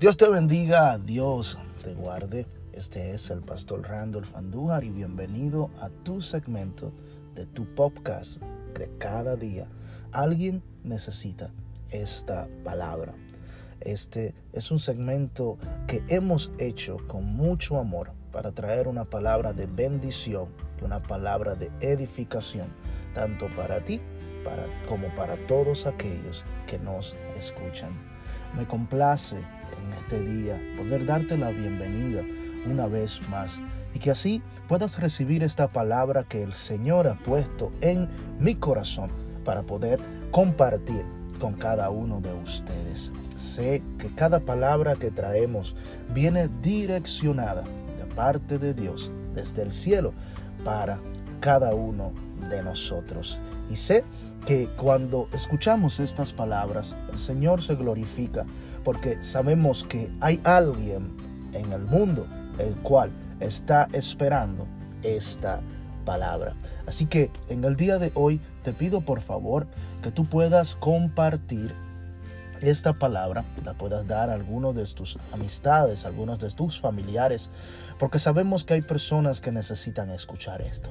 Dios te bendiga, Dios te guarde. Este es el pastor Randolph Andújar y bienvenido a tu segmento de tu podcast de cada día. Alguien necesita esta palabra. Este es un segmento que hemos hecho con mucho amor para traer una palabra de bendición y una palabra de edificación, tanto para ti como para todos aquellos que nos escuchan. Me complace en este día poder darte la bienvenida una vez más y que así puedas recibir esta palabra que el Señor ha puesto en mi corazón para poder compartir con cada uno de ustedes. Sé que cada palabra que traemos viene direccionada de parte de Dios desde el cielo para cada uno de nosotros. Y sé que cuando escuchamos estas palabras, el Señor se glorifica porque sabemos que hay alguien en el mundo el cual está esperando esta palabra. Así que en el día de hoy te pido por favor que tú puedas compartir esta palabra, la puedas dar a alguno de tus amistades, a algunos de tus familiares, porque sabemos que hay personas que necesitan escuchar esto.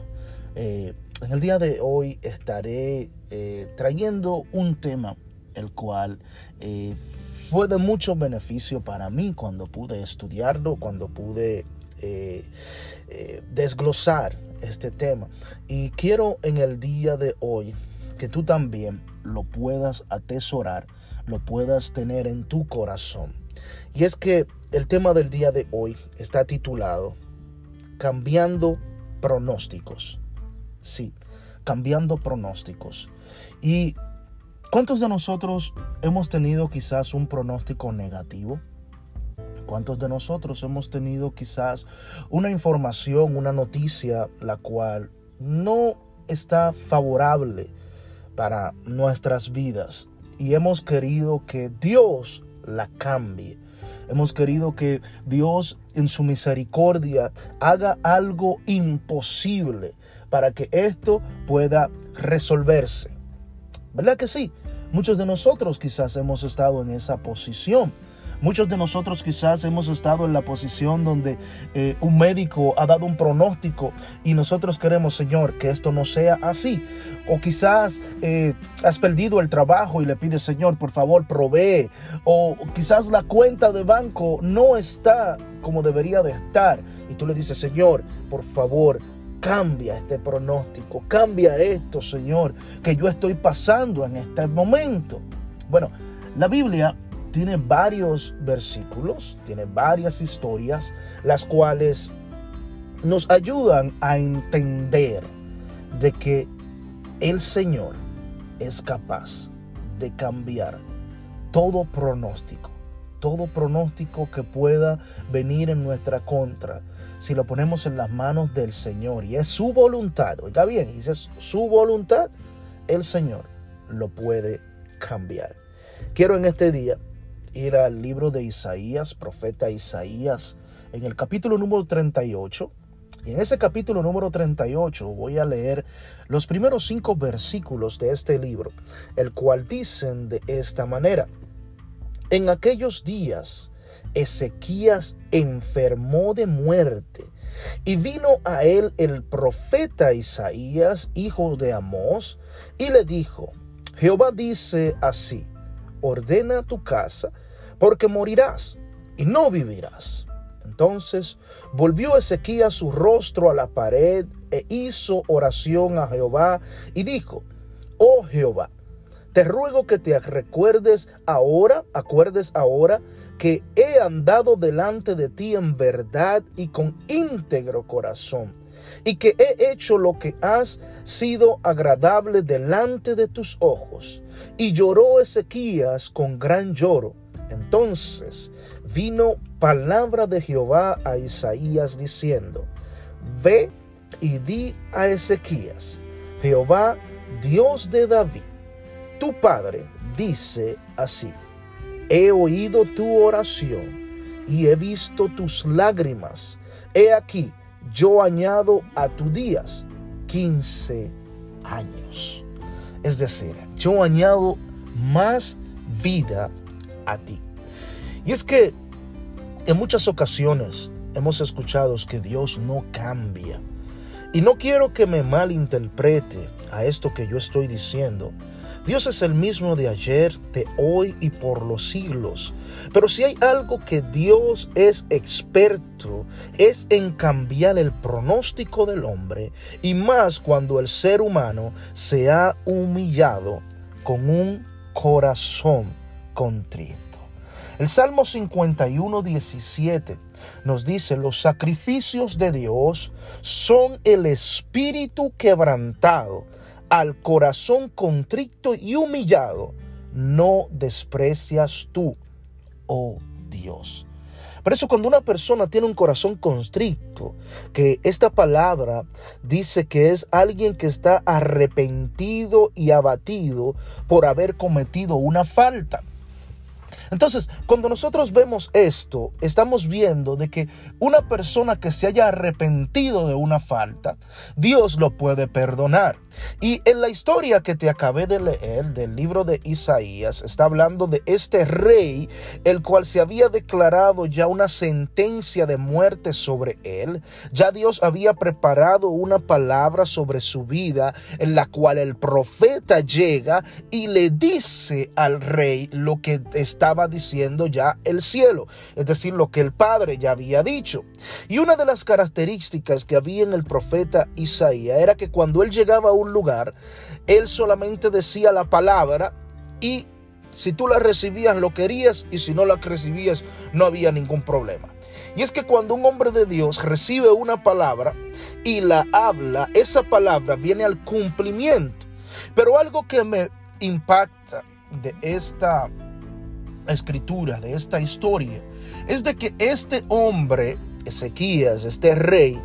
Eh, en el día de hoy estaré eh, trayendo un tema el cual eh, fue de mucho beneficio para mí cuando pude estudiarlo, cuando pude desglosar este tema. Y quiero en el día de hoy que tú también lo puedas atesorar, lo puedas tener en tu corazón. Y es que el tema del día de hoy está titulado Cambiando pronósticos. Sí, cambiando pronósticos. ¿Y cuántos de nosotros hemos tenido quizás un pronóstico negativo? ¿Cuántos de nosotros hemos tenido quizás una información, una noticia, la cual no está favorable para nuestras vidas? Y hemos querido que Dios la cambie. Hemos querido que Dios en su misericordia haga algo imposible para que esto pueda resolverse. ¿Verdad que sí? Muchos de nosotros quizás hemos estado en esa posición. Muchos de nosotros quizás hemos estado en la posición donde eh, un médico ha dado un pronóstico y nosotros queremos, Señor, que esto no sea así. O quizás eh, has perdido el trabajo y le pides, Señor, por favor, provee. O quizás la cuenta de banco no está como debería de estar. Y tú le dices, Señor, por favor, Cambia este pronóstico, cambia esto, Señor, que yo estoy pasando en este momento. Bueno, la Biblia tiene varios versículos, tiene varias historias, las cuales nos ayudan a entender de que el Señor es capaz de cambiar todo pronóstico todo pronóstico que pueda venir en nuestra contra, si lo ponemos en las manos del Señor y es su voluntad, oiga bien, y si es su voluntad, el Señor lo puede cambiar. Quiero en este día ir al libro de Isaías, profeta Isaías, en el capítulo número 38. Y en ese capítulo número 38 voy a leer los primeros cinco versículos de este libro, el cual dicen de esta manera. En aquellos días, Ezequías enfermó de muerte y vino a él el profeta Isaías, hijo de Amós, y le dijo, Jehová dice así, ordena tu casa, porque morirás y no vivirás. Entonces volvió Ezequías su rostro a la pared e hizo oración a Jehová y dijo, Oh Jehová, te ruego que te recuerdes ahora, acuerdes ahora que he andado delante de ti en verdad y con íntegro corazón, y que he hecho lo que has sido agradable delante de tus ojos. Y lloró Ezequías con gran lloro. Entonces vino palabra de Jehová a Isaías diciendo, Ve y di a Ezequías, Jehová, Dios de David, tu Padre dice así, he oído tu oración y he visto tus lágrimas. He aquí, yo añado a tus días 15 años. Es decir, yo añado más vida a ti. Y es que En muchas ocasiones hemos escuchado que Dios no cambia. Y no quiero que me malinterprete a esto que yo estoy diciendo. Dios es el mismo de ayer, de hoy y por los siglos. Pero si hay algo que Dios es experto, es en cambiar el pronóstico del hombre, y más cuando el ser humano se ha humillado con un corazón contrito. El Salmo 51, 17 nos dice, los sacrificios de Dios son el espíritu quebrantado al corazón contrito y humillado, no desprecias tú, oh Dios. Por eso cuando una persona tiene un corazón constricto, que esta palabra dice que es alguien que está arrepentido y abatido por haber cometido una falta. Entonces, cuando nosotros vemos esto, estamos viendo de que una persona que se haya arrepentido de una falta, Dios lo puede perdonar. Y en la historia que te acabé de leer del libro de Isaías, está hablando de este rey, el cual se había declarado ya una sentencia de muerte sobre él. Ya Dios había preparado una palabra sobre su vida en la cual el profeta llega y le dice al rey lo que estaba diciendo ya el cielo, es decir, lo que el Padre ya había dicho. Y una de las características que había en el profeta Isaías era que cuando él llegaba a un lugar, él solamente decía la palabra y si tú la recibías lo querías y si no la recibías no había ningún problema. Y es que cuando un hombre de Dios recibe una palabra y la habla, esa palabra viene al cumplimiento. Pero algo que me impacta de esta escritura, de esta historia, es de que este hombre, Ezequías, este rey,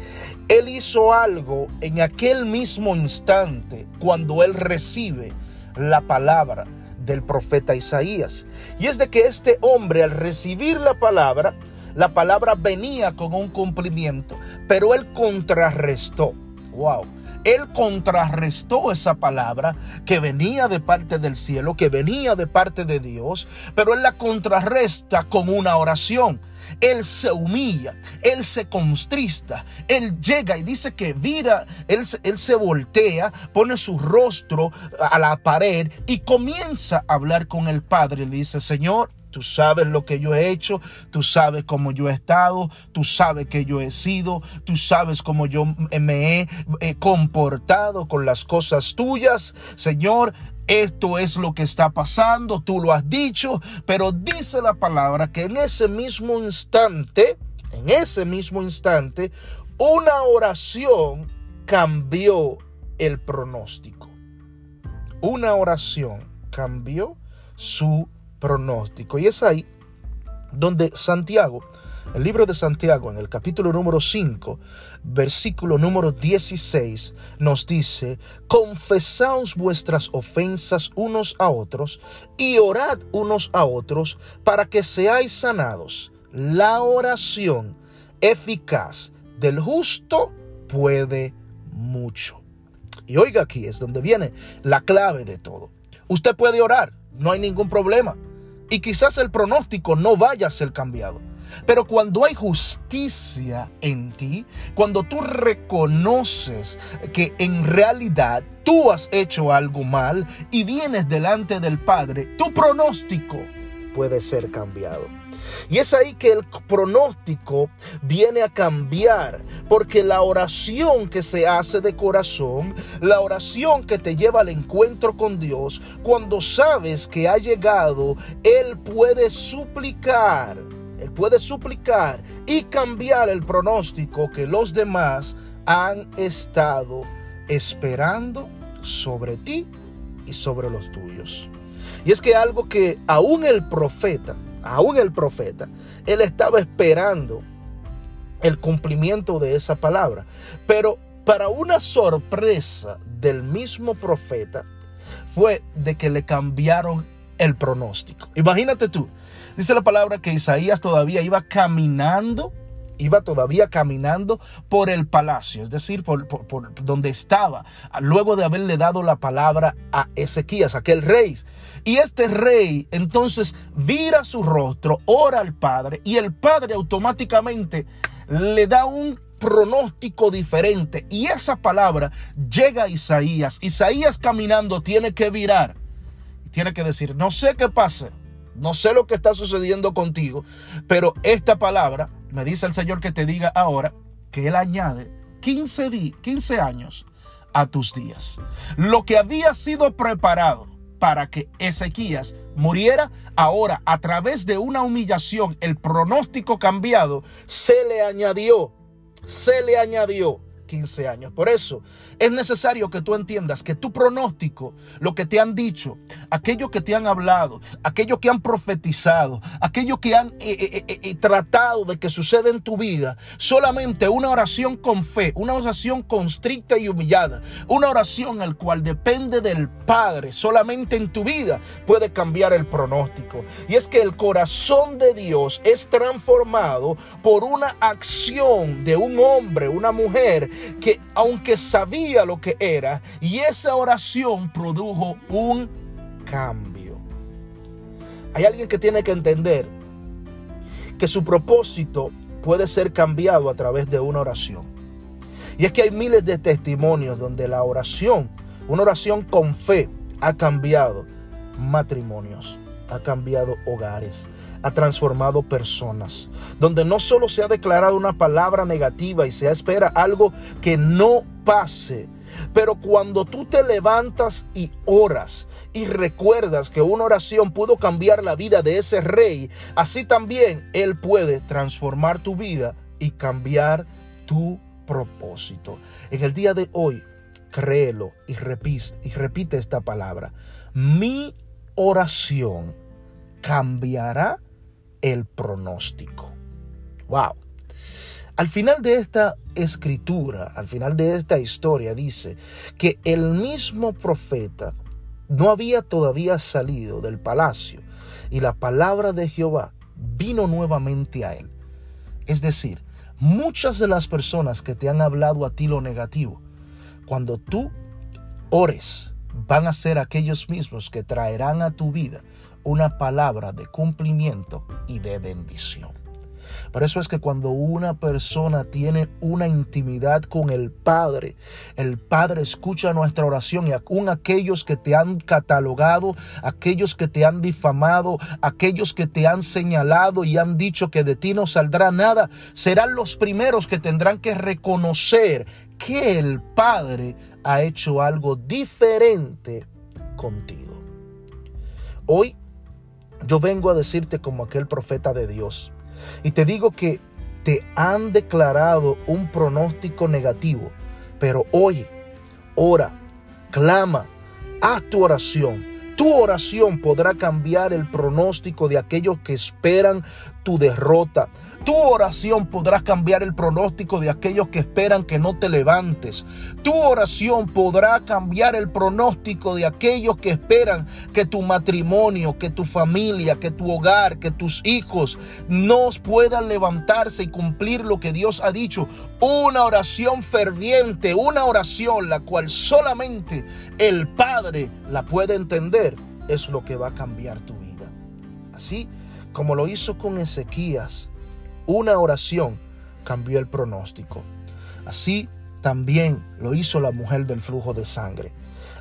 él hizo algo en aquel mismo instante cuando él recibe la palabra del profeta Isaías. Y es de que este hombre al recibir la palabra, la palabra venía con un cumplimiento, pero él contrarrestó. Wow. Él contrarrestó esa palabra que venía de parte del cielo, que venía de parte de Dios, pero él la contrarresta con una oración. Él se humilla, él se constrista, él llega y dice que vira, él, él, se voltea, pone su rostro a la pared y comienza a hablar con el Padre. Le dice, Señor, Tú sabes lo que yo he hecho, tú sabes cómo yo he estado, tú sabes que yo he sido, tú sabes cómo yo me he, comportado con las cosas tuyas. Señor, esto es lo que está pasando, tú lo has dicho, pero dice la palabra que en ese mismo instante, en ese mismo instante, una oración cambió el pronóstico. Una oración cambió su pronóstico. Y es ahí donde Santiago, el libro de Santiago, en el capítulo número 5, versículo número 16, nos dice, confesaos vuestras ofensas unos a otros y orad unos a otros para que seáis sanados. La oración eficaz del justo puede mucho. Y oiga aquí es donde viene la clave de todo. Usted puede orar, no hay ningún problema y quizás el pronóstico no vaya a ser cambiado. Pero cuando hay justicia en ti, cuando tú reconoces que en realidad tú has hecho algo mal y vienes delante del Padre, tu pronóstico puede ser cambiado. Y es ahí que el pronóstico viene a cambiar, porque la oración que se hace de corazón, la oración que te lleva al encuentro con Dios, cuando sabes que ha llegado, Él puede suplicar. Él puede suplicar y cambiar el pronóstico que los demás han estado esperando sobre ti y sobre los tuyos. Y es que algo que aún el profeta aún el profeta, él estaba esperando el cumplimiento de esa palabra. Pero para una sorpresa del mismo profeta fue de que le cambiaron el pronóstico. Imagínate tú, dice la palabra que Isaías todavía iba caminando iba todavía caminando por el palacio, es decir, por, donde estaba, luego de haberle dado la palabra a Ezequías, aquel rey. Y este rey entonces vira su rostro, ora al Padre, y el Padre automáticamente le da un pronóstico diferente. Y esa palabra llega a Isaías. Isaías caminando tiene que virar. Tiene que decir, no sé qué pase, no sé lo que está sucediendo contigo, pero esta palabra me dice el Señor que te diga ahora que Él añade 15, 15 años a tus días. Lo que había sido preparado para que Ezequías muriera, ahora a través de una humillación, el pronóstico cambiado, se le añadió, se le añadió 15 años. Por eso es necesario que tú entiendas que tu pronóstico, lo que te han dicho, aquello que te han hablado, aquello que han profetizado, aquello que han eh, eh, eh, tratado de que suceda en tu vida, solamente una oración con fe, una oración constricta y humillada, una oración al cual depende del Padre, solamente en tu vida puede cambiar el pronóstico. Y es que el corazón de Dios es transformado por una acción de un hombre, una mujer que aunque sabía lo que era, y esa oración produjo un cambio. Hay alguien que tiene que entender que su propósito puede ser cambiado a través de una oración. Y es que hay miles de testimonios donde la oración, una oración con fe, ha cambiado matrimonios, ha cambiado hogares, ha transformado personas, donde no solo se ha declarado una palabra negativa y se espera algo que no pase, pero cuando tú te levantas y oras y recuerdas que una oración pudo cambiar la vida de ese rey, así también Él puede transformar tu vida y cambiar tu propósito. En el día de hoy, créelo y repite, y repite esta palabra. Mi oración cambiará el pronóstico. Wow. Al final de esta escritura, al final de esta historia, dice que el mismo profeta no había todavía salido del palacio y la palabra de Jehová vino nuevamente a él. Es decir, muchas de las personas que te han hablado a ti lo negativo, cuando tú ores, van a ser aquellos mismos que traerán a tu vida una palabra de cumplimiento y de bendición. Por eso es que cuando una persona tiene una intimidad con el Padre, el Padre escucha nuestra oración y aún aquellos que te han catalogado, aquellos que te han difamado, aquellos que te han señalado y han dicho que de ti no saldrá nada, serán los primeros que tendrán que reconocer que el Padre ha hecho algo diferente contigo. Hoy yo vengo a decirte como aquel profeta de Dios. Y te digo que te han declarado un pronóstico negativo. Pero oye, ora, clama, haz tu oración. Tu oración podrá cambiar el pronóstico de aquellos que esperan tu derrota. Tu oración podrá cambiar el pronóstico de aquellos que esperan que no te levantes. Tu oración podrá cambiar el pronóstico de aquellos que esperan que tu matrimonio, que tu familia, que tu hogar, que tus hijos no puedan levantarse y cumplir lo que Dios ha dicho. Una oración ferviente, una oración la cual solamente el Padre la puede entender, es lo que va a cambiar tu vida. Así como lo hizo con Ezequías, una oración cambió el pronóstico. Así también lo hizo la mujer del flujo de sangre.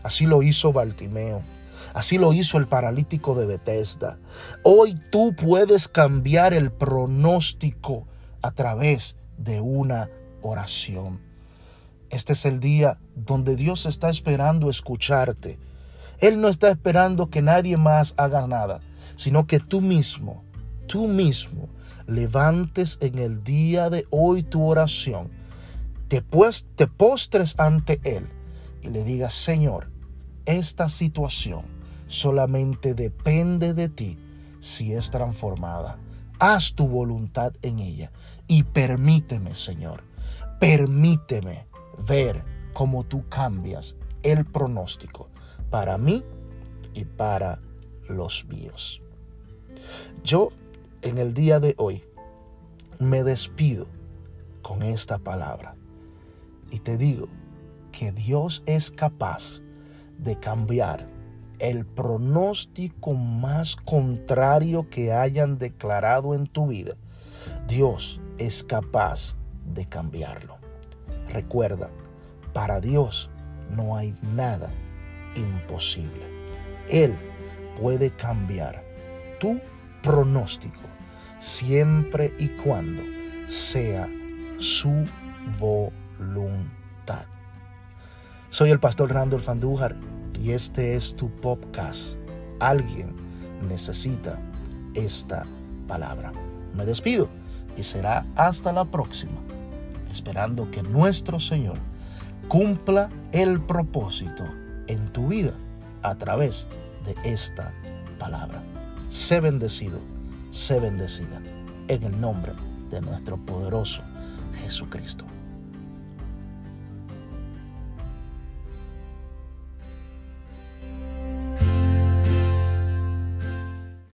Así lo hizo Bartimeo. Así lo hizo el paralítico de Bethesda. Hoy tú puedes cambiar el pronóstico a través de una oración. Este es el día donde Dios está esperando escucharte. Él no está esperando que nadie más haga nada, sino que tú mismo, tú mismo, levantes en el día de hoy tu oración, te, pues, te postres ante Él y le digas, Señor, esta situación solamente depende de ti si es transformada. Haz tu voluntad en ella y permíteme, Señor, permíteme ver cómo tú cambias el pronóstico para mí y para los míos. Yo en el día de hoy me despido con esta palabra. Y te digo que Dios es capaz de cambiar el pronóstico más contrario que hayan declarado en tu vida. Dios es capaz de cambiarlo. Recuerda, para Dios no hay nada imposible. Él puede cambiar tu pronóstico siempre y cuando sea su voluntad. Soy el pastor Randolph Andújar y este es tu podcast. Alguien necesita esta palabra. Me despido y será hasta la próxima, esperando que nuestro Señor cumpla el propósito en tu vida a través de esta palabra. Sé bendecido, sé bendecida en el nombre de nuestro poderoso Jesucristo.